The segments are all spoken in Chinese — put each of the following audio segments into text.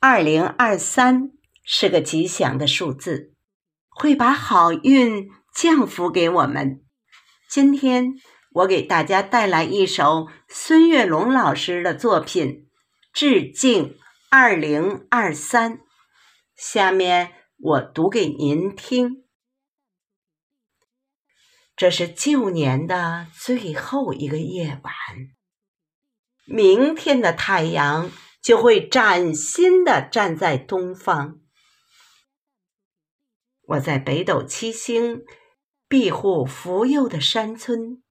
二零二三是个吉祥的数字，会把好运降福给我们。今天我给大家带来一首孙月龙老师的作品，致敬二零二三。下面我读给您听。这是旧年的最后一个夜晚，明天的太阳。就会崭新的站在东方。我在北斗七星庇护福佑的山村，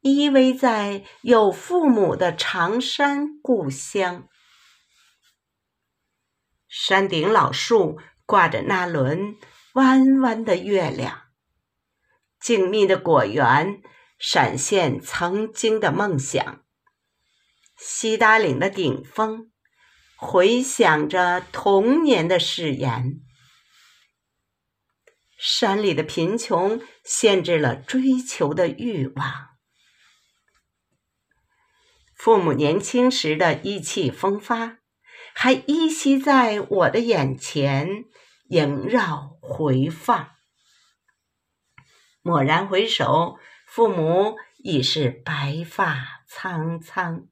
依偎在有父母的长山故乡。山顶老树挂着那轮弯弯的月亮，静谧的果园闪现曾经的梦想。西达岭的顶峰，回响着童年的誓言。山里的贫穷限制了追求的欲望。父母年轻时的意气风发，还依稀在我的眼前萦绕回放。蓦然回首，父母已是白发苍苍。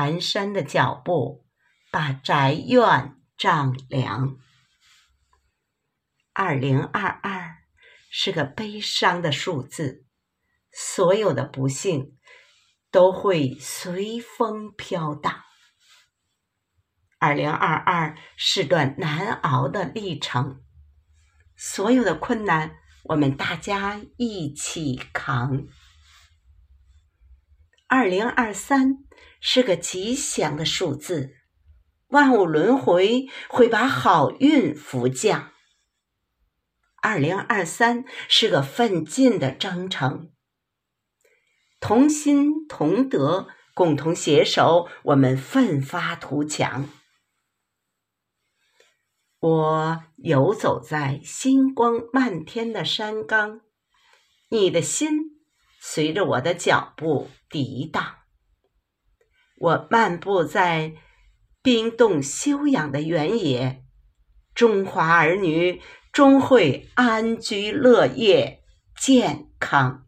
蹒跚的脚步把宅院丈量。二零二二是个悲伤的数字，所有的不幸都会随风飘荡。二零二二是段难熬的历程，所有的困难我们大家一起扛。二零二三是个吉祥的数字，万物轮回会把好运福降。二零二三是个奋进的征程，同心同德，共同携手，我们奋发图强。我游走在星光漫天的山岗，你的心。随着我的脚步涤荡，我漫步在冰冻休养的原野，中华儿女终会安居乐业、健康。